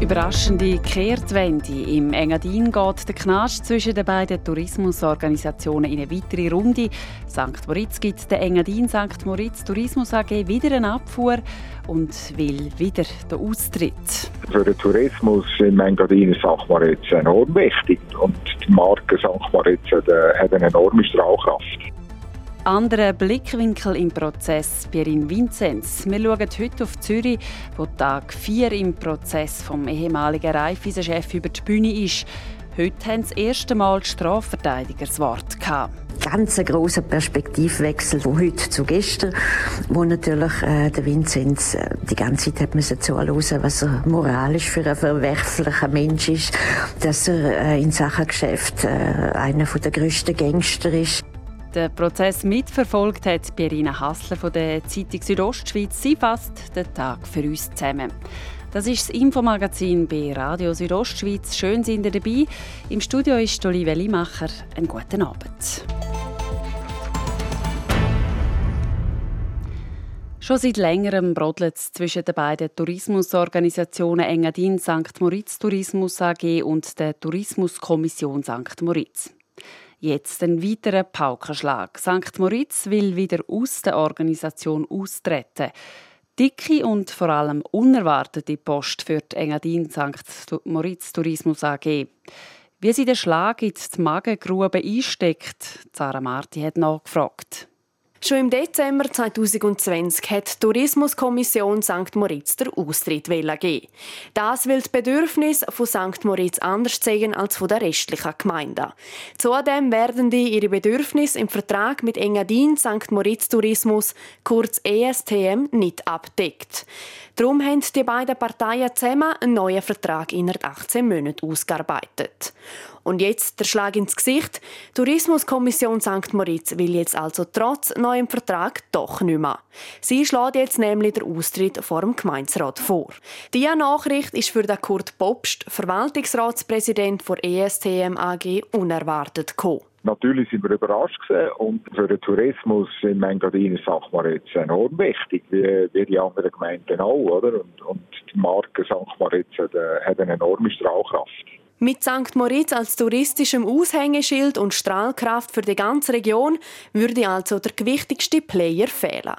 Überraschende Kehrtwende. Im Engadin geht der Knast zwischen den beiden Tourismusorganisationen in eine weitere Runde. St. Moritz gibt der Engadin St. Moritz Tourismus AG wieder eine Abfuhr und will wieder den Austritt. Für den Tourismus im Engadin ist St. Moritz enorm wichtig und die Marke St. Moritz hat eine enorme Strahlkraft. Anderer Blickwinkel im Prozess, Pierin Vinzenz. Wir schauen heute auf Zürich, wo Tag 4 im Prozess vom ehemaligen Raiffeisen-Chef über die Bühne ist. Heute haben das erste Mal Strafverteidiger das Wort gehabt ganz ein grosser Perspektivwechsel von heute zu gestern, wo natürlich äh, der Vinzenz äh, die ganze Zeit hat müssen zuhören, was er moralisch für ein verwerflicher Mensch ist, dass er äh, in Sachen Geschäft äh, einer der grössten Gangster ist. Den Prozess mitverfolgt hat Pierina Hassler von der Zeitung Südostschweiz. Sie fasst den Tag für uns zusammen. Das ist das Infomagazin bei Radio Südostschweiz. Schön sind ihr dabei. Im Studio ist Olivia Limacher. Einen guten Abend. Schon seit längerem brodelt es zwischen den beiden Tourismusorganisationen Engadin St. Moritz Tourismus AG und der Tourismuskommission St. Moritz. Jetzt ein weiterer Paukenschlag. St. Moritz will wieder aus der Organisation austreten. Dicke und vor allem unerwartete Post für die Engadin St. Moritz Tourismus AG. Wie sie den Schlag in die Magengrube einsteckt, Zara Marti hat nachgefragt. Schon im Dezember 2020 hat die Tourismuskommission St. Moritz der Austritt geben. Das will das Bedürfnis von St. Moritz anders zeigen als von der restlichen Gemeinde. Zudem werden die ihre Bedürfnisse im Vertrag mit Engadin St. Moritz Tourismus, kurz ESTM, nicht abdeckt. Darum haben die beiden Parteien zusammen einen neuen Vertrag innerhalb 18 Monaten ausgearbeitet. Und jetzt der Schlag ins Gesicht. Die Tourismuskommission St. Moritz will jetzt also trotz neuem Vertrag doch nicht mehr. Sie schlägt jetzt nämlich den Austritt vor dem Gemeinderat vor. Diese Nachricht ist für Kurt Popst, Verwaltungsratspräsident der ESTM AG, unerwartet gekommen. Natürlich sind wir überrascht und für den Tourismus in Engadin ist St. Moritz enorm wichtig, wie, wie die anderen Gemeinden auch, oder? Und, und die Marke St. Moritz äh, hat eine enorme Strahlkraft. Mit St. Moritz als touristischem Aushängeschild und Strahlkraft für die ganze Region würde also der gewichtigste Player fehlen.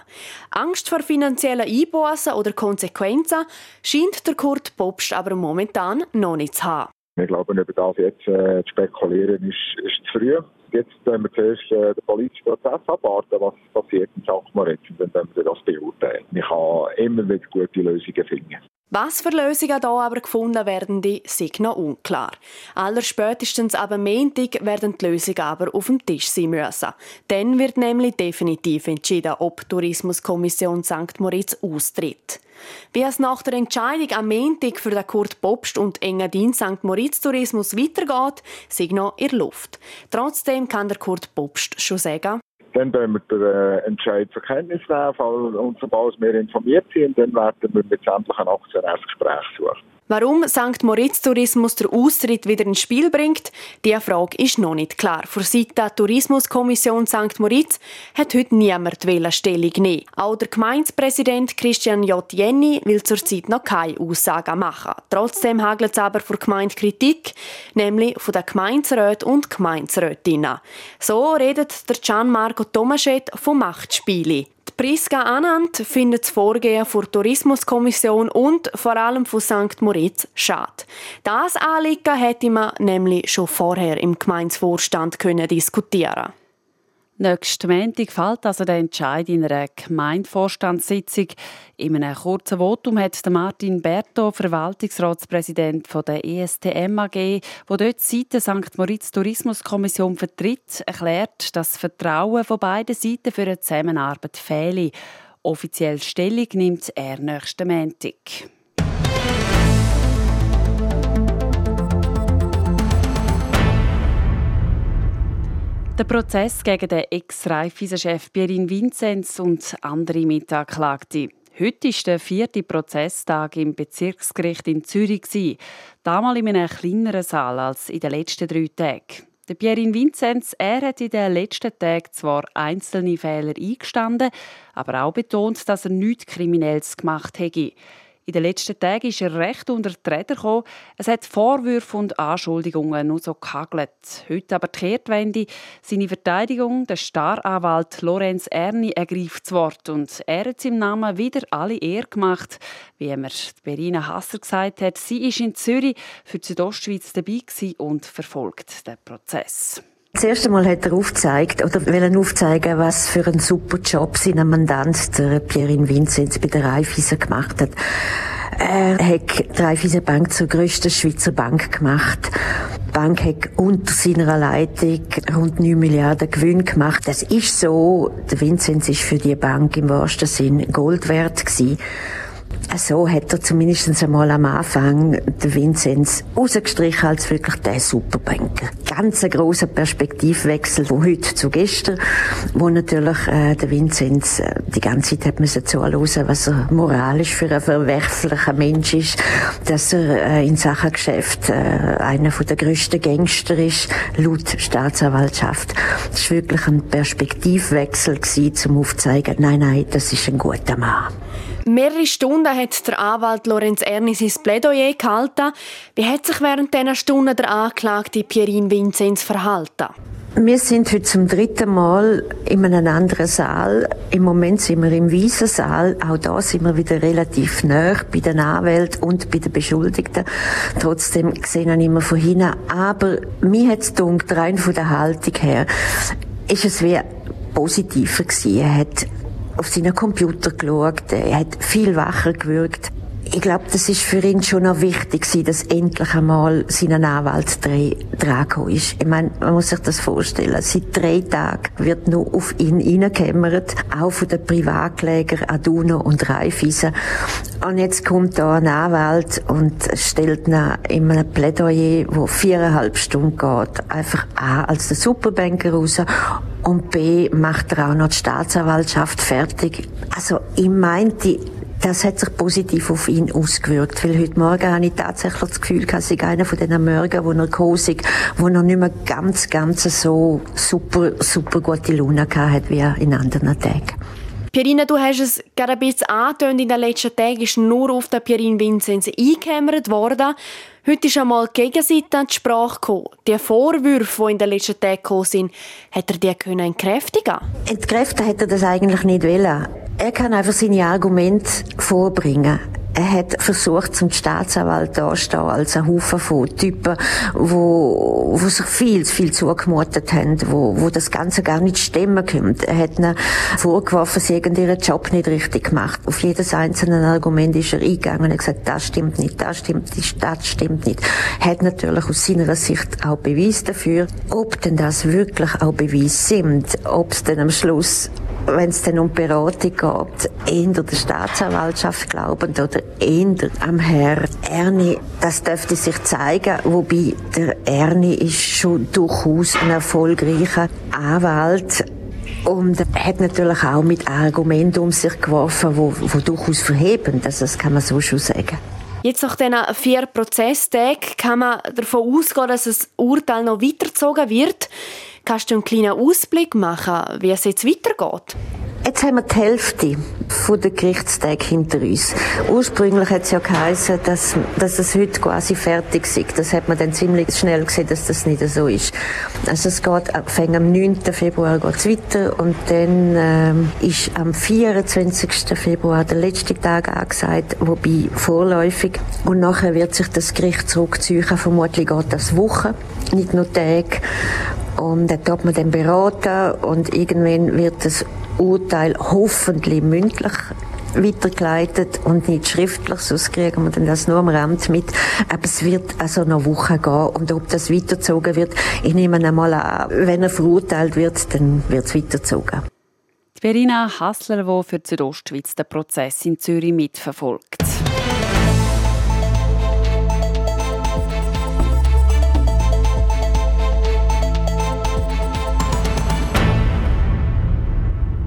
Angst vor finanziellen Einbußen oder Konsequenzen scheint der Kurt Popst aber momentan noch nicht zu haben. Wir glauben, über das jetzt äh, zu spekulieren, ist, ist zu früh. Jetzt müssen wir zuerst äh, den politischen Prozess abwarten, was passiert in St. Moritz, und dann werden wir das beurteilen. Man kann immer wieder gute Lösungen finden. Was für Lösungen hier aber gefunden werden, die sind noch unklar. Allerspätestens aber Montag werden die Lösungen aber auf dem Tisch sein müssen. Dann wird nämlich definitiv entschieden, ob die Tourismuskommission St. Moritz austritt. Wie es nach der Entscheidung am Montag für den Kurt Popst und Engadin St. Moritz Tourismus weitergeht, sind noch in der Luft. Trotzdem kann der Kurt Popst schon sagen, dann werden wir den äh, Entscheid zur Kenntnis nehmen, und sobald wir informiert sind, dann werden wir mit sämtlichen Aktien Gespräch suchen. Warum St. Moritz Tourismus der Austritt wieder ins Spiel bringt, diese Frage ist noch nicht klar. Für Seite der Tourismuskommission St. Moritz hat heute niemand Stellung nehmen. Auch der Gemeindepräsident Christian J. Jenny will zurzeit noch keine Aussagen machen. Trotzdem hagelt es aber vor Gemeindekritik, nämlich von den Gemeinderäten und Gemeinderätinnen. So redet der Gianmarco Tomaschet von Machtspielen. Priska Anand findet das Vorgehen der Tourismuskommission und vor allem von St. Moritz schade. Das Anliegen hätte man nämlich schon vorher im Gemeinsvorstand diskutieren Nächsten Montag fällt also der Entscheid in einer Gemeindevorstandssitzung. In einem kurzen Votum hat Martin Berto, Verwaltungsratspräsident der ESTM AG, der dort Seite St. Moritz Tourismuskommission vertritt, erklärt, dass das Vertrauen von beiden Seiten für eine Zusammenarbeit fehle. Offiziell Stellung nimmt er nächsten Montag. Der Prozess gegen den Ex-Raiffeisen-Chef Pierin Vinzenz und andere Mitanklagte. Heute war der vierte Prozesstag im Bezirksgericht in Zürich. Damals in einem kleineren Saal als in den letzten drei Tagen. Der Pierin Vinzenz er hat in den letzten Tagen zwar einzelne Fehler eingestanden, aber auch betont, dass er nichts Kriminelles gemacht hätte. In den letzten Tagen ist er recht unter die Räder gekommen. Es hat Vorwürfe und Anschuldigungen nur so gehagelt. Heute aber die Kehrtwende. Seine Verteidigung, der Staranwalt Lorenz Erni, ergreift das Wort. Und er hat im Namen wieder alle Ehre gemacht. Wie mir Berina Hasser gesagt hat, sie ist in Zürich für die Südostschweiz dabei und verfolgt den Prozess. Das erste Mal hat er aufgezeigt, oder will aufzeigen, was für einen super Job sein Mandant, der Pierin Vinzenz, bei der Raiffeisen gemacht hat. Er hat die Raiffeisen Bank zur grössten Schweizer Bank gemacht. Die Bank hat unter seiner Leitung rund 9 Milliarden Gewinn gemacht. Das ist so. Der Vinzenz ist für die Bank im wahrsten Sinn Gold wert gewesen. So hat er zumindest einmal am Anfang den Vinzenz rausgestrichen als wirklich der Superbanker. Ganz ein grosser Perspektivwechsel von heute zu gestern, wo natürlich äh, der Vinzenz äh, die ganze Zeit hat müssen zuhören, was er moralisch für ein verwerflicher Mensch ist, dass er äh, in Sachen Geschäft äh, einer der grössten Gangster ist, laut Staatsanwaltschaft. Das war wirklich ein Perspektivwechsel gewesen, um aufzuzeigen, nein, nein, das ist ein guter Mann. Mehrere Stunden hat der Anwalt Lorenz Erni sein Plädoyer gehalten. Wie hat sich während dieser Stunden der Anklagte Pierin Vinzenz verhalten? Wir sind heute zum dritten Mal in einem anderen Saal. Im Moment sind wir im Weißen Saal. Auch da sind wir wieder relativ nah bei den Anwälten und bei den Beschuldigten. Trotzdem sehen wir immer von hinten. Aber mir hat es gedacht, rein von der Haltung her, ist es wie positiver gewesen. Er hat auf seinen Computer geschaut, er hat viel wacher gewirkt. Ich glaube, das ist für ihn schon noch wichtig dass endlich einmal sein Anwalt dran ist. Ich meine, man muss sich das vorstellen. Seit drei Tagen wird nur auf ihn hineingekämmert, auch von den Privatklägern Aduno und Raiffeisen. Und jetzt kommt da ein Anwalt und stellt ihn in einem Plädoyer, wo viereinhalb Stunden geht, einfach A als der Superbanker raus und B macht er auch noch die Staatsanwaltschaft fertig. Also ich meinte, das hat sich positiv auf ihn ausgewirkt, weil heute Morgen habe ich tatsächlich das Gefühl, dass ich einer von diesen Morgen, wo er kosig, wo er nicht mehr ganz, ganz so super, super gute Laune hatte wie in anderen Tagen. Pierina, du hast es gerade ein bisschen angetönt, in den letzten Tagen ist nur auf den Pierin Vinzenz eingekämmert worden. Heute ist einmal die Gegenseite an die Sprache gekommen. Die Vorwürfe, die in den letzten Tagen gekommen sind, hat er die können entkräftigen Entkräften hätte er das eigentlich nicht wollen. Er kann einfach seine Argumente vorbringen. Er hat versucht, zum Staatsanwalt dastehen als ein Haufen von Typen, wo, wo sich viel zu viel zugemutet haben, wo, wo das Ganze gar nicht stimmen kommt. Er hat ihnen vorgeworfen, sie hätten ihren Job nicht richtig gemacht. Auf jedes einzelne Argument ist er eingegangen und hat gesagt, das stimmt nicht, das stimmt nicht, das stimmt nicht. Er hat natürlich aus seiner Sicht auch Beweis dafür. Ob denn das wirklich auch Beweis sind, ob es dann am Schluss wenn es dann um Beratung geht, eher der Staatsanwaltschaft glaubend oder eher am Herr Erni, das dürfte sich zeigen, wobei der Erni ist schon durchaus ein erfolgreicher Anwalt und hat natürlich auch mit Argumenten um sich geworfen, wo, wo durchaus verheben, also das kann man so schon sagen. Jetzt nach diesen vier Prozesstagen kann man davon ausgehen, dass das Urteil noch weitergezogen wird. Kannst du einen kleinen Ausblick machen, wie es jetzt weitergeht? Jetzt haben wir die Hälfte der Gerichtstage hinter uns. Ursprünglich hat es ja geheißen, dass, dass es heute quasi fertig ist. Das hat man dann ziemlich schnell gesehen, dass das nicht so ist. Also es geht, fängt am 9. Februar geht's weiter und dann ähm, ist am 24. Februar der letzte Tag angesagt, wobei vorläufig. Und nachher wird sich das Gericht zurückziehen. Vermutlich geht das Wochen, nicht nur Tage. Und da tut man dann beraten und irgendwann wird das Urteil hoffentlich mündlich weitergeleitet und nicht schriftlich, sonst kriegen wir dann das nur am Rand mit. Aber es wird also noch Wochen gehen und ob das weitergezogen wird, ich nehme einmal an, wenn er verurteilt wird, dann wird es weitergezogen. Verena Hassler, die für die Südostschweiz den Prozess in Zürich mitverfolgt.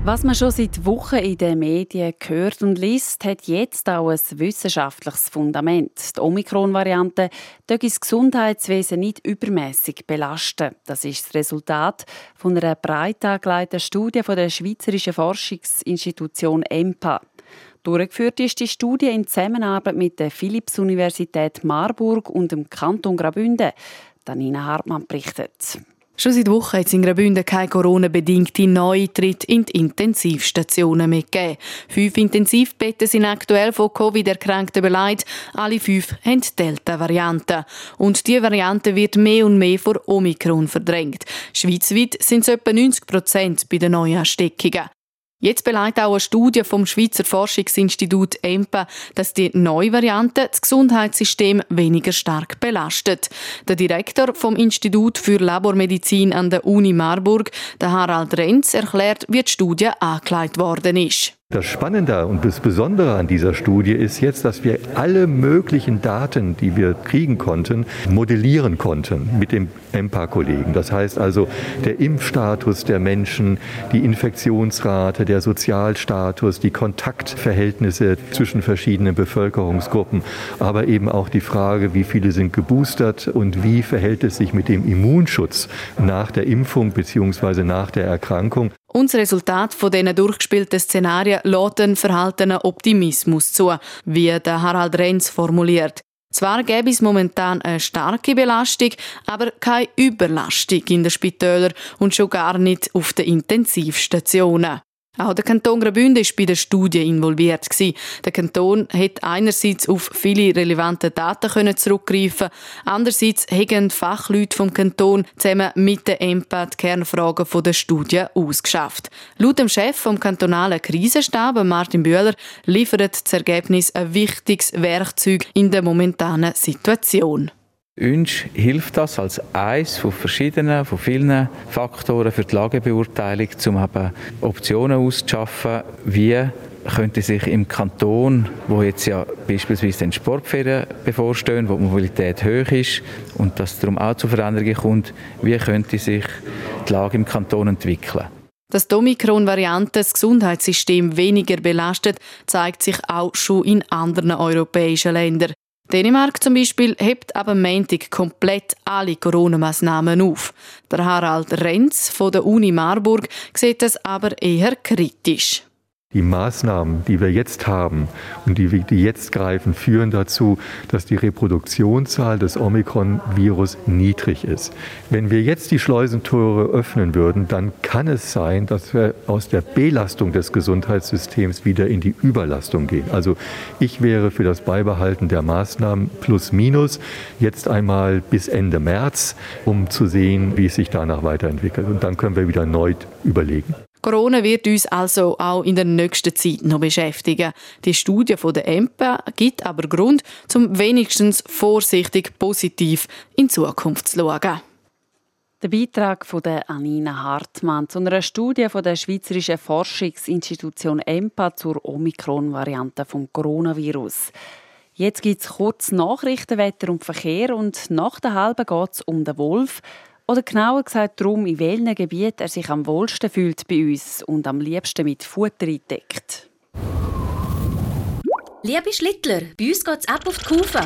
Was man schon seit Wochen in den Medien hört und liest, hat jetzt auch ein wissenschaftliches Fundament. Die Omikron-Variante darf das Gesundheitswesen nicht übermäßig belasten. Das ist das Resultat von einer breit angelegten Studie von der Schweizerischen Forschungsinstitution EMPA. Durchgeführt ist die Studie in Zusammenarbeit mit der Philipps-Universität Marburg und dem Kanton Graubünden. Danina Hartmann berichtet. Schon seit Wochen hat es in Graubünden keine Corona-bedingte Neutritt in die Intensivstationen mehr gegeben. Fünf Intensivbetten sind aktuell von Covid-Erkrankten beleidigt. Alle fünf haben Delta-Variante. Und diese Variante wird mehr und mehr vor Omikron verdrängt. Schweizweit sind es etwa 90 Prozent bei den Neuansteckungen. Jetzt beleidigt auch eine Studie vom Schweizer Forschungsinstitut EMPA, dass die neue Variante das Gesundheitssystem weniger stark belastet. Der Direktor vom Institut für Labormedizin an der Uni Marburg, der Harald Renz, erklärt, wie die Studie angelegt worden ist. Das Spannende und das Besondere an dieser Studie ist jetzt, dass wir alle möglichen Daten, die wir kriegen konnten, modellieren konnten mit dem EMPA-Kollegen. Das heißt also der Impfstatus der Menschen, die Infektionsrate, der Sozialstatus, die Kontaktverhältnisse zwischen verschiedenen Bevölkerungsgruppen, aber eben auch die Frage, wie viele sind geboostert und wie verhält es sich mit dem Immunschutz nach der Impfung bzw. nach der Erkrankung. Und das Resultat von diesen durchgespielten Szenarien lässt einen verhaltenen Optimismus zu, wie der Harald Renz formuliert. Zwar gäbe es momentan eine starke Belastung, aber keine Überlastung in den Spitälern und schon gar nicht auf den Intensivstationen. Auch der Kanton Graubünden war bei der Studie involviert. Der Kanton hat einerseits auf viele relevante Daten zurückgreifen andererseits haben Fachleute vom Kanton zusammen mit der EMPA die Kernfragen der Studie ausgeschafft. Laut dem Chef vom kantonalen Krisenstab, Martin Bühler, liefert das Ergebnis ein wichtiges Werkzeug in der momentanen Situation. Uns hilft das als eines von verschiedenen, von vielen Faktoren für die Lagebeurteilung, um eben Optionen auszuschaffen, wie könnte sich im Kanton, wo jetzt ja beispielsweise den Sportferien bevorstehen, wo die Mobilität hoch ist und das darum auch zu Veränderungen kommt, wie könnte sich die Lage im Kanton entwickeln? Dass die Omikron-Variante das Gesundheitssystem weniger belastet, zeigt sich auch schon in anderen europäischen Ländern. Dänemark zum Beispiel hebt aber Montag komplett alle Corona-Massnahmen auf. Der Harald Renz von der Uni Marburg sieht das aber eher kritisch. Die Maßnahmen, die wir jetzt haben und die, die jetzt greifen, führen dazu, dass die Reproduktionszahl des Omikron-Virus niedrig ist. Wenn wir jetzt die Schleusentore öffnen würden, dann kann es sein, dass wir aus der Belastung des Gesundheitssystems wieder in die Überlastung gehen. Also ich wäre für das Beibehalten der Maßnahmen plus minus jetzt einmal bis Ende März, um zu sehen, wie es sich danach weiterentwickelt. Und dann können wir wieder neu überlegen. Corona wird uns also auch in der nächsten Zeit noch beschäftigen. Die Studie von der EMPA gibt aber Grund, zum wenigstens vorsichtig positiv in Zukunft zu schauen. Der Beitrag von der Anina Hartmann zu einer Studie von der Schweizerischen Forschungsinstitution EMPA zur Omikron-Variante vom Coronavirus. Jetzt gibt es kurz Nachrichtenwetter und Verkehr und nach der halben geht es um den Wolf. Oder genauer gesagt darum, in welchem Gebiet er sich am wohlsten fühlt bei uns und am liebsten mit Futter eindeckt. Liebe Schlittler, bei uns geht es ab auf die Kufe.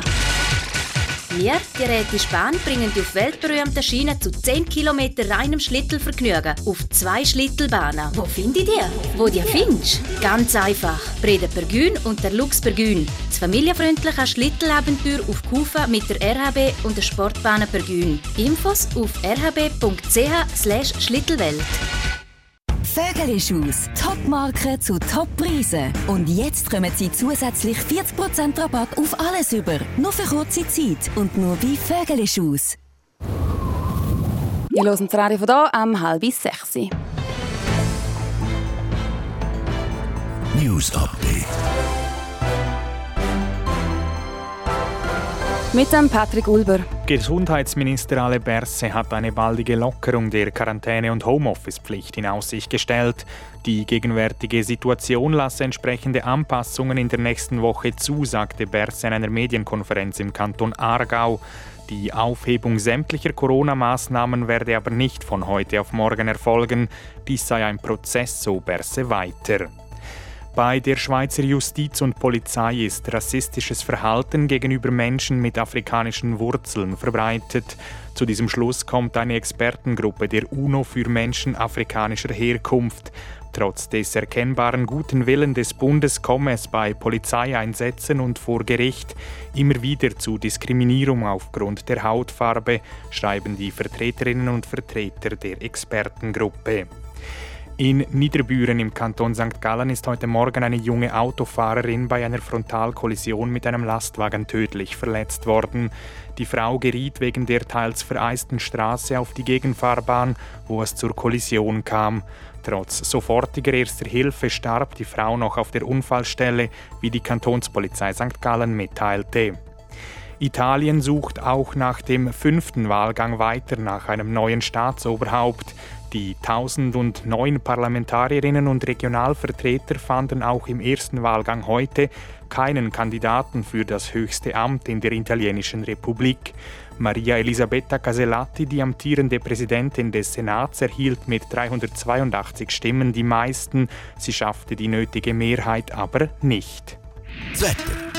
Wir, die Räte Spahn, bringen die auf weltberühmten Schienen zu 10 km reinem Schlittelvergnügen auf zwei Schlittelbahnen. Wo finde ich die? Wo die findest? Ganz einfach. Breda Pergün und der Lux Pergün. Das familienfreundliche Schlittelabenteuer auf Kufa mit der RHB und der Sportbahn Pergün. Infos auf rhb.ch/schlittelwelt. Vögelischus. Top-Marken zu Top-Preisen. Und jetzt kommen Sie zusätzlich 40% Rabatt auf alles über. Nur für kurze Zeit und nur bei Vögelischus. Wir hören das Radio von hier am halb sechs. News Update. Mit dem Patrick Ulber. Gesundheitsminister Ale Berse hat eine baldige Lockerung der Quarantäne- und Homeoffice-Pflicht in Aussicht gestellt. Die gegenwärtige Situation lasse entsprechende Anpassungen in der nächsten Woche zu, sagte Berse in einer Medienkonferenz im Kanton Aargau. Die Aufhebung sämtlicher Corona-Maßnahmen werde aber nicht von heute auf morgen erfolgen. Dies sei ein Prozess, so Berse weiter. Bei der Schweizer Justiz und Polizei ist rassistisches Verhalten gegenüber Menschen mit afrikanischen Wurzeln verbreitet. Zu diesem Schluss kommt eine Expertengruppe der UNO für Menschen afrikanischer Herkunft. Trotz des erkennbaren guten Willen des Bundes komme es bei Polizeieinsätzen und vor Gericht immer wieder zu Diskriminierung aufgrund der Hautfarbe, schreiben die Vertreterinnen und Vertreter der Expertengruppe. In Niederbüren im Kanton St. Gallen ist heute Morgen eine junge Autofahrerin bei einer Frontalkollision mit einem Lastwagen tödlich verletzt worden. Die Frau geriet wegen der teils vereisten Straße auf die Gegenfahrbahn, wo es zur Kollision kam. Trotz sofortiger erster Hilfe starb die Frau noch auf der Unfallstelle, wie die Kantonspolizei St. Gallen mitteilte. Italien sucht auch nach dem fünften Wahlgang weiter nach einem neuen Staatsoberhaupt. Die 1009 Parlamentarierinnen und Regionalvertreter fanden auch im ersten Wahlgang heute keinen Kandidaten für das höchste Amt in der italienischen Republik. Maria Elisabetta Casellati, die amtierende Präsidentin des Senats, erhielt mit 382 Stimmen die meisten. Sie schaffte die nötige Mehrheit aber nicht. Wetter.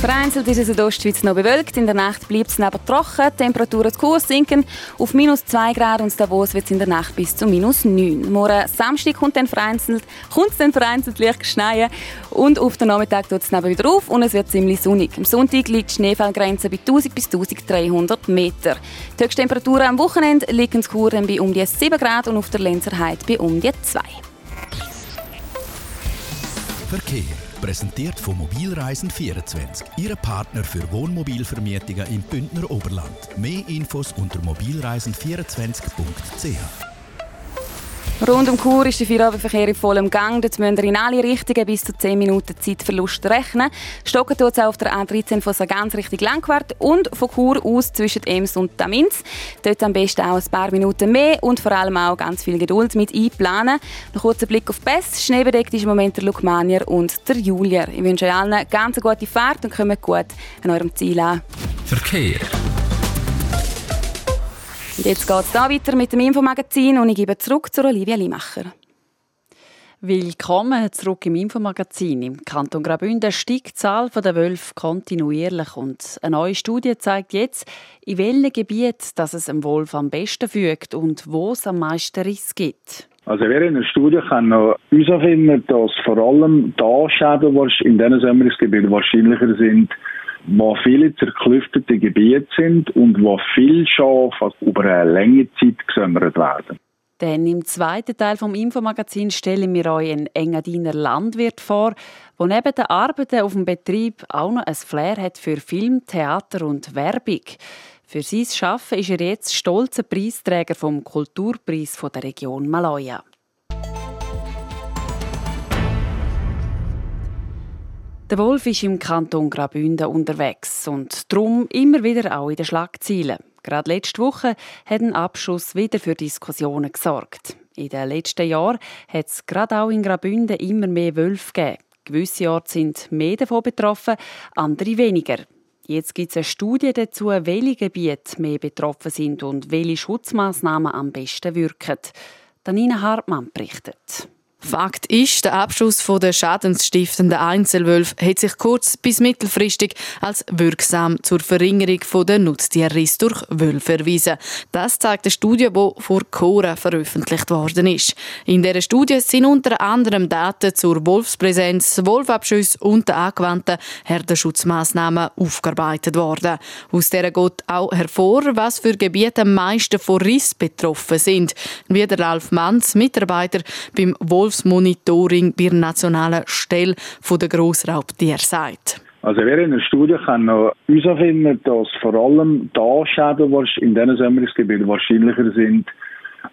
Vereinzelt ist es in der Ostschweiz noch bewölkt. In der Nacht bleibt es aber trocken. Die Temperaturen zu Kurs sinken auf minus 2 Grad und Davos wird es in der Nacht bis zu minus 9. Morgen Samstag kommt dann vereinzelt, kommt dann vereinzelt leicht schneien und auf den Nachmittag tut es wieder auf und es wird ziemlich sonnig. Am Sonntag liegt die Schneefallgrenze bei 1000 bis 1300 Meter. Die Höchsttemperaturen am Wochenende liegen in Chur bei um die 7 Grad und auf der Lenzerheide bei um die 2. Verkehr Präsentiert von Mobilreisen24, Ihre Partner für Wohnmobilvermietungen im Bündner Oberland. Mehr Infos unter mobilreisen24.ch. Rund um Chur ist der Feierabendverkehr in vollem Gang. Dort müssen wir in alle Richtungen bis zu 10 Minuten Zeitverlust rechnen. Stocken tut es auch auf der A13 von Sargans Richtung Langquart und von Chur aus zwischen Ems und Tamins. Dort am besten auch ein paar Minuten mehr und vor allem auch ganz viel Geduld mit einplanen. Noch kurzer Blick auf Best. Schneebedeckt ist im Moment der Lukmanier und der Julier. Ich wünsche euch allen eine ganz gute Fahrt und kommt gut an eurem Ziel an. Verkehr. Und jetzt geht es da weiter mit dem Infomagazin und ich gebe zurück zu Olivia Limacher. Willkommen zurück im Infomagazin. Im Kanton Graubünden steigt die Zahl der Wölfe kontinuierlich und eine neue Studie zeigt jetzt, in welchen Gebieten dass es einem Wolf am besten fügt und wo es am meisten Riss gibt. Also während der Studie kann noch herausfinden, dass vor allem da Schäden in diesen Sommergebieten wahrscheinlicher sind wo viele zerklüftete Gebiete sind und wo viel Schafe über eine längere Zeit gesammelt werden. Denn im zweiten Teil vom Infomagazin stellen wir euch einen Engadiner Landwirt vor, der neben den Arbeiten auf dem Betrieb auch noch ein Flair hat für Film, Theater und Werbung. Für sein Schaffen ist er jetzt stolzer Preisträger vom Kulturpreis der Region Maloja. Der Wolf ist im Kanton Graubünden unterwegs und darum immer wieder auch in den Schlagzeilen. Gerade letzte Woche hat ein Abschuss wieder für Diskussionen gesorgt. In den letzten Jahren hat es gerade auch in Graubünden immer mehr Wölfe gegeben. Gewisse Orte sind mehr davon betroffen, andere weniger. Jetzt gibt es eine Studie dazu, welche Gebiete mehr betroffen sind und welche Schutzmaßnahmen am besten wirken. Danina Hartmann berichtet. Fakt ist, der Abschuss der schadensstiftenden Einzelwölfe hat sich kurz- bis mittelfristig als wirksam zur Verringerung der Nutztierriss durch Wölfe erwiesen. Das zeigt eine Studie, die vor Cora veröffentlicht worden ist. In dieser Studie sind unter anderem Daten zur Wolfspräsenz, Wolfabschüsse und den angewandten Herdenschutzmaßnahmen aufgearbeitet worden. Aus der geht auch hervor, was für Gebiete am meisten von Riss betroffen sind. Wie der Ralf Manz, Mitarbeiter beim Wolf Wolfsmonitoring bei der nationalen Stelle der Grossraubtier sagt. Also wir in der Studie können herausfinden, dass vor allem da Schäden in diesen Sämmerungsgebieten wahrscheinlicher sind,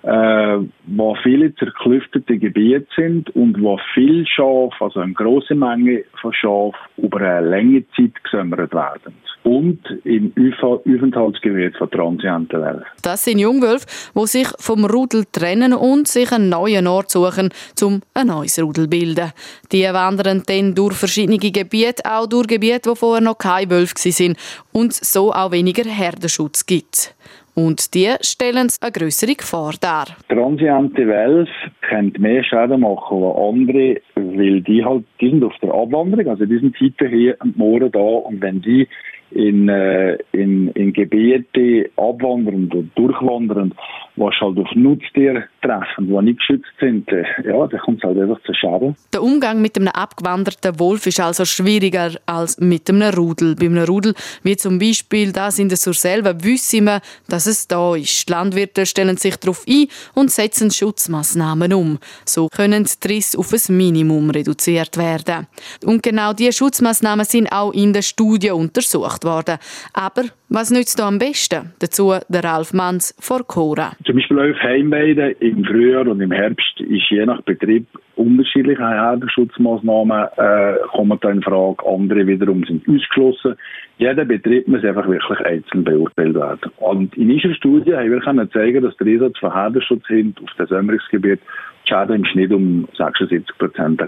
äh, wo viele zerklüftete Gebiete sind und wo viel Schaf, also eine große Menge von Schaf, über eine lange Zeit gesammelt werden. Und im Aufenthaltsgebiet von transienten. Das sind Jungwölfe, die sich vom Rudel trennen und sich einen neuen Ort suchen, um ein neues Rudel zu bilden. Die wandern dann durch verschiedene Gebiete, auch durch Gebiete, wo vorher noch keine Wölfe waren und so auch weniger Herdenschutz gibt. Und die stellen eine größere Gefahr dar. Transiente Wölfe können mehr Schäden machen als andere, weil die halt, die sind auf der Abwanderung, also die sind heute hier am Moor da und wenn die in, äh, in, in Gebiete abwandern oder durchwandern, was halt auf Nutztiere treffen, die nicht geschützt sind, äh, ja, dann kommt es halt einfach zu Schaden. Der Umgang mit einem abgewanderten Wolf ist also schwieriger als mit einem Rudel. Bei einem Rudel, wie zum Beispiel das in der Surselva, wissen wir, dass es da ist. Die Landwirte stellen sich darauf ein und setzen Schutzmaßnahmen um. So können die Risse auf ein Minimum reduziert werden. Und genau diese Schutzmaßnahmen sind auch in der Studie untersucht worden. Aber was nützt da am besten? Dazu der Ralf Manns vor Cora. Zum Beispiel auf Heimweiden im Frühjahr und im Herbst ist je nach Betrieb unterschiedliche Herdenschutzmaßnahmen äh, kommen da in Frage. Andere wiederum sind ausgeschlossen. Jeder Betrieb muss einfach wirklich einzeln beurteilt werden. Und in unserer Studie haben wir können zeigen, dass der Einsatz von Herdenschutzhunden auf dem Sämmerungsgebiet die Schäden im Schnitt um 76 Prozent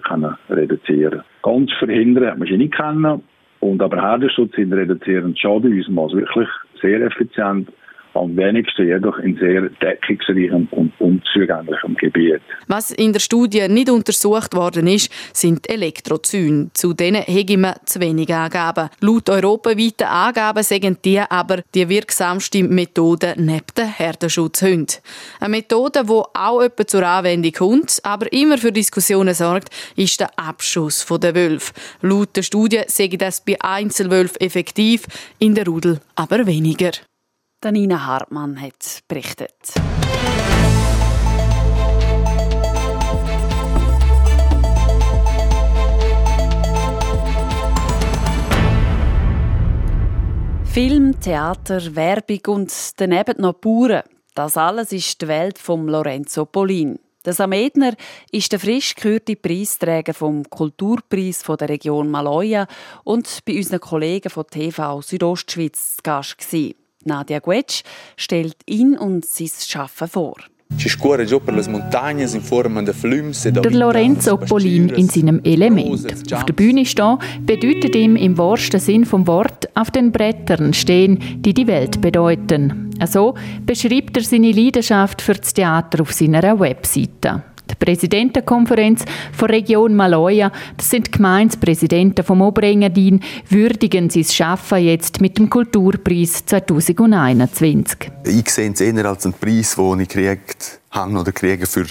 reduzieren Ganz verhindern hat man sie nicht können. Und aber Herdenschutz in reduzieren Schaden in unserem wirklich sehr effizient am wenigsten jedoch in sehr deckungsreichem und unzugänglichem Gebiet. Was in der Studie nicht untersucht worden ist, sind Elektrozüne. Zu denen hege man zu wenig Angaben. Laut europaweiten Angaben sagen die aber die wirksamste Methode neben den Herdenschutzhunden. Eine Methode, die auch etwa zur Anwendung kommt, aber immer für Diskussionen sorgt, ist der Abschuss der Wölfe. Laut der Studie sagen das bei Einzelwölfen effektiv, in der Rudel aber weniger. Danina Hartmann hat berichtet. Film, Theater, Werbung und daneben noch Bauern. Das alles ist die Welt von Lorenzo Polin. Der Samedner ist der frisch gekürte Preisträger vom Kulturpreis der Region Maloja und bei unseren Kollegen von TV Südostschweiz zu Gast gewesen. Nadia Guetsch stellt ihn und sein Schaffen vor. Der Lorenzo Polin in seinem Element. Auf der Bühne stehen bedeutet ihm im wahrsten Sinn vom Wort auf den Brettern stehen, die die Welt bedeuten. So beschreibt er seine Leidenschaft für das Theater auf seiner Webseite. Die Präsidentenkonferenz der Region Maloja, das sind Gemeindepräsidenten vom Oberengadin, würdigen sein Schaffen jetzt mit dem Kulturpreis 2021. Ich sehe es eher als einen Preis, den ich gekriegt habe oder kriege für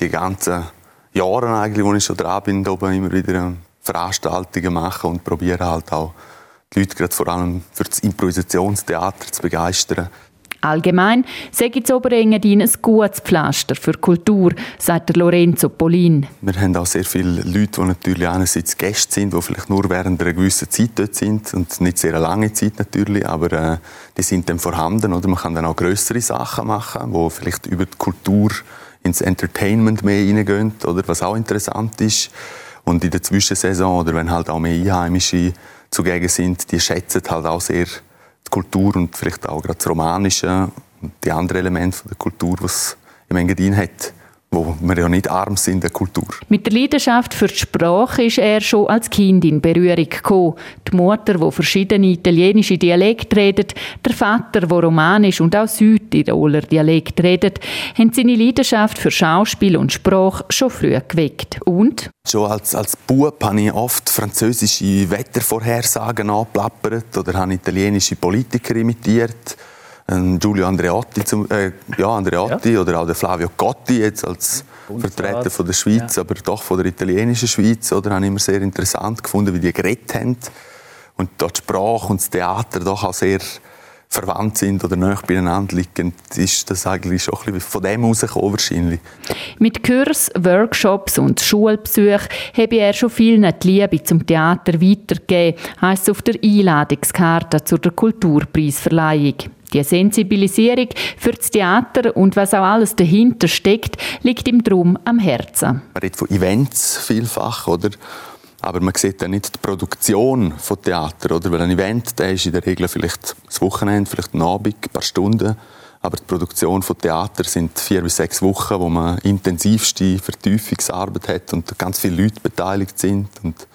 die ganzen Jahre eigentlich, wo ich schon dran bin, oben immer wieder Veranstaltungen machen und probiere halt auch die Leute gerade vor allem für das Improvisationstheater zu begeistern. Allgemein sage das Oberengadin ein gutes Pflaster für Kultur, sagt Lorenzo Polin. Wir haben auch sehr viele Leute, die natürlich einerseits Gäste sind, die vielleicht nur während einer gewissen Zeit dort sind und nicht sehr lange Zeit natürlich, aber äh, die sind dann vorhanden. Oder man kann dann auch größere Sachen machen, wo vielleicht über die Kultur ins Entertainment mehr hineingehen, oder was auch interessant ist. Und in der Zwischensaison oder wenn halt auch mehr Einheimische zugegen sind, die schätzen halt auch sehr die Kultur und vielleicht auch gerade das Romanische und die anderen Elemente der Kultur, es im Engadin hat wo wir ja nicht arm sind der Kultur. Mit der Leidenschaft für die Sprache ist er schon als Kind in Berührung gekommen. Die Mutter, die verschiedene italienische Dialekte redet, der Vater, der romanisch und auch Südtiroler Dialekt redet, haben seine Leidenschaft für Schauspiel und Sprache schon früh geweckt. Und? Schon als, als Bub habe ich oft französische Wettervorhersagen angeplappert oder habe italienische Politiker imitiert Giulio Andreotti, zum, äh, ja, Andreotti ja. oder auch der Flavio Cotti jetzt als Vertreter von der Schweiz, ja. aber doch von der italienischen Schweiz, oder, habe ich immer sehr interessant gefunden, wie die geredet haben und dort die Sprache und das Theater doch auch sehr verwandt sind oder näher beieinander liegen, ist das eigentlich schon ein bisschen von dem herausgekommen wahrscheinlich. Mit Kurs, Workshops und Schulbesuchen habe er schon vielen die Liebe zum Theater weitergegeben, heisst es auf der Einladungskarte zur Kulturpreisverleihung. Die Sensibilisierung für das Theater und was auch alles dahinter steckt, liegt ihm drum am Herzen. Man redet von Events vielfach, oder? Aber man sieht dann nicht die Produktion von Theater, oder? Weil ein Event, der ist in der Regel vielleicht das Wochenende, vielleicht ein Abend, ein paar Stunden. Aber die Produktion von Theater sind vier bis sechs Wochen, wo man intensivste Vertiefungsarbeit hat und ganz viele Leute beteiligt sind. Und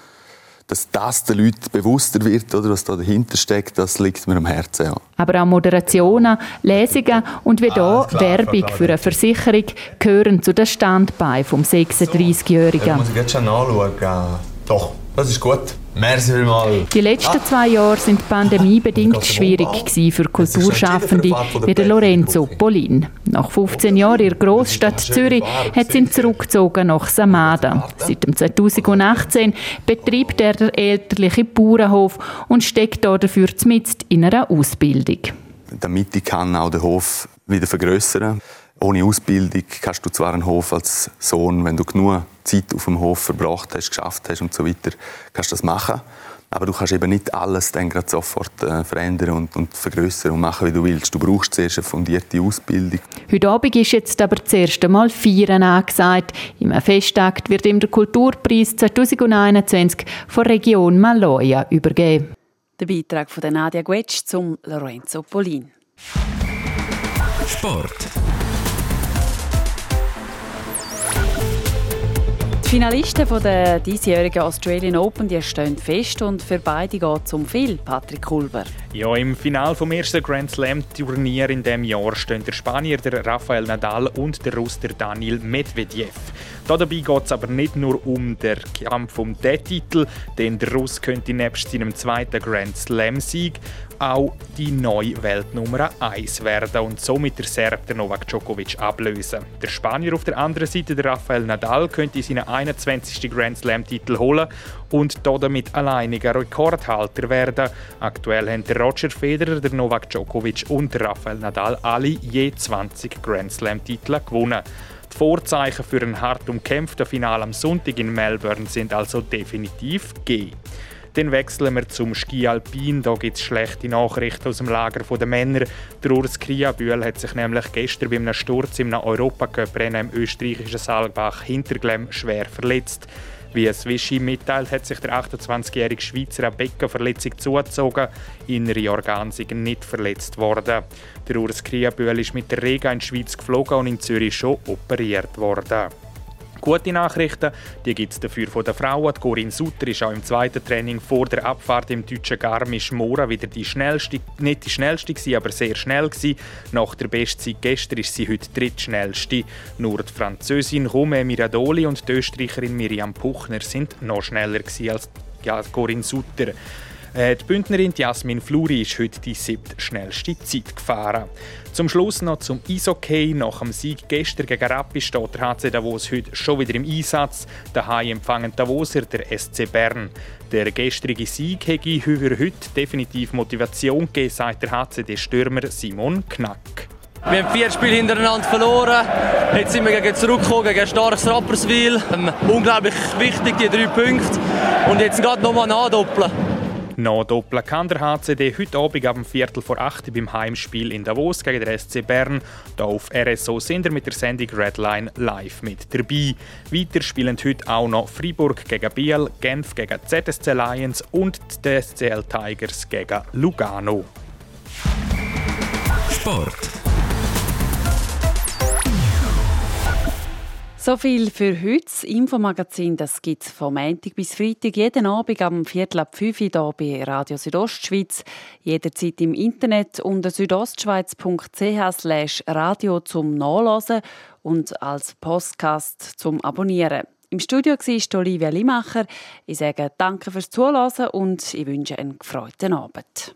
dass das den Leuten bewusster wird, oder, was da dahinter steckt, das liegt mir am Herzen. Ja. Aber auch Moderationen, Lesungen und wie hier Werbung für eine Versicherung gehören zu den Standbeinen des 36-Jährigen. Ja, muss ich jetzt schon anschauen. Doch, das ist gut. Merci vielmals. Die letzten zwei Jahre sind pandemiebedingt schwierig für Kulturschaffende wie der Lorenzo Polin. Nach 15 Jahren in der Großstadt Zürich hat sie ihn zurückgezogen nach Samada. Seit 2018 betreibt er den elterlichen Bauernhof und steckt dafür zumindest in einer Ausbildung. Damit ich kann auch den Hof wieder vergrößern ohne Ausbildung kannst du zwar einen Hof als Sohn, wenn du genug Zeit auf dem Hof verbracht hast, geschafft hast und so weiter, kannst du das machen. Aber du kannst eben nicht alles dann gerade sofort äh, verändern und, und vergrößern und machen, wie du willst. Du brauchst zuerst eine fundierte Ausbildung. Heute Abend ist jetzt aber das erste Mal Feiern angesagt. Im Festakt wird ihm der Kulturpreis 2021 von Region Maloja übergeben. Der Beitrag von Nadia Guetsch zum Lorenzo Polin. Sport. Die Finalisten der diesjährigen Australian Open die stehen fest und für beide geht es um viel, Patrick Kulber. Ja, im Finale vom ersten Grand Slam Turnier in dem Jahr stehen der Spanier der Rafael Nadal und der Russ Daniel Medvedev. Dabei geht es aber nicht nur um den Kampf um den Titel, denn der Russ könnte nebst seinem zweiten Grand Slam-Sieg auch die neue Weltnummer 1 werden und somit der Serb der Novak Djokovic ablösen. Der Spanier auf der anderen Seite, der Rafael Nadal, könnte seinen 21. Grand Slam-Titel holen und damit alleiniger Rekordhalter werden. Aktuell haben der Roger Federer, der Novak Djokovic und der Rafael Nadal alle je 20 Grand Slam-Titel gewonnen. Die Vorzeichen für ein hart umkämpften Finale am Sonntag in Melbourne sind also definitiv gegeben. Dann wechseln wir zum Ski Alpin. Da gibt es schlechte Nachrichten aus dem Lager der Männer. Der Urs Kriabühl hat sich nämlich gestern bei einem Sturz im Europacup-Rennen im österreichischen Saalbach Hinterglemm schwer verletzt. Wie es Vichy mitteilt, hat sich der 28-jährige Schweizer eine Beckenverletzung zugezogen. Innere Organe sind nicht verletzt worden. Der Urs Kriabühl ist mit der Rega in die Schweiz geflogen und in Zürich schon operiert worden. Gute Nachrichten, die gibt es dafür von den Frauen. Die Corinne Sutter ist auch im zweiten Training vor der Abfahrt im deutschen Garmisch-Mora wieder die schnellste, nicht die schnellste gewesen, aber sehr schnell gewesen. Nach der Bestzeit gestern ist sie heute drittschnellste. Nur die Französin Rome Miradoli und die Österreicherin Miriam Puchner sind noch schneller gewesen als Corinne Sutter. Äh, die Bündnerin Jasmin Fluri ist heute die siebte schnellste Zeit gefahren. Zum Schluss noch zum Eishockey. Nach dem Sieg gestern gegen Rappi steht der HC Davos heute schon wieder im Einsatz. Daheim empfangen Davoser der SC Bern. Der gestrige Sieg hätte für heute definitiv Motivation gegeben, sagt der HCD-Stürmer Simon Knack. Wir haben vier Spiele hintereinander verloren. Jetzt sind wir gegen zurückgekommen, gegen starkes Rapperswil. Ähm, unglaublich wichtig, die drei Punkte. Und jetzt gerade nochmal nachdoppeln. Noch doppeln kann der HCD heute Abend ab dem Viertel vor acht beim Heimspiel in Davos gegen den SC Bern. Hier auf RSO sind wir mit der Sendung Redline live mit dabei. Weiter spielen heute auch noch Freiburg gegen Biel, Genf gegen ZSC Lions und die SCL Tigers gegen Lugano. Sport. So viel für heute. Das Infomagazin gibt es vom Montag bis Freitag jeden Abend am Viertel ab 5 Uhr hier bei Radio Südostschweiz. Jederzeit im Internet unter südostschweiz.ch radio zum Nachlesen und als Podcast zum Abonnieren. Im Studio war Olivia Limacher. Ich sage danke fürs Zuhören und ich wünsche einen gefreuten Abend.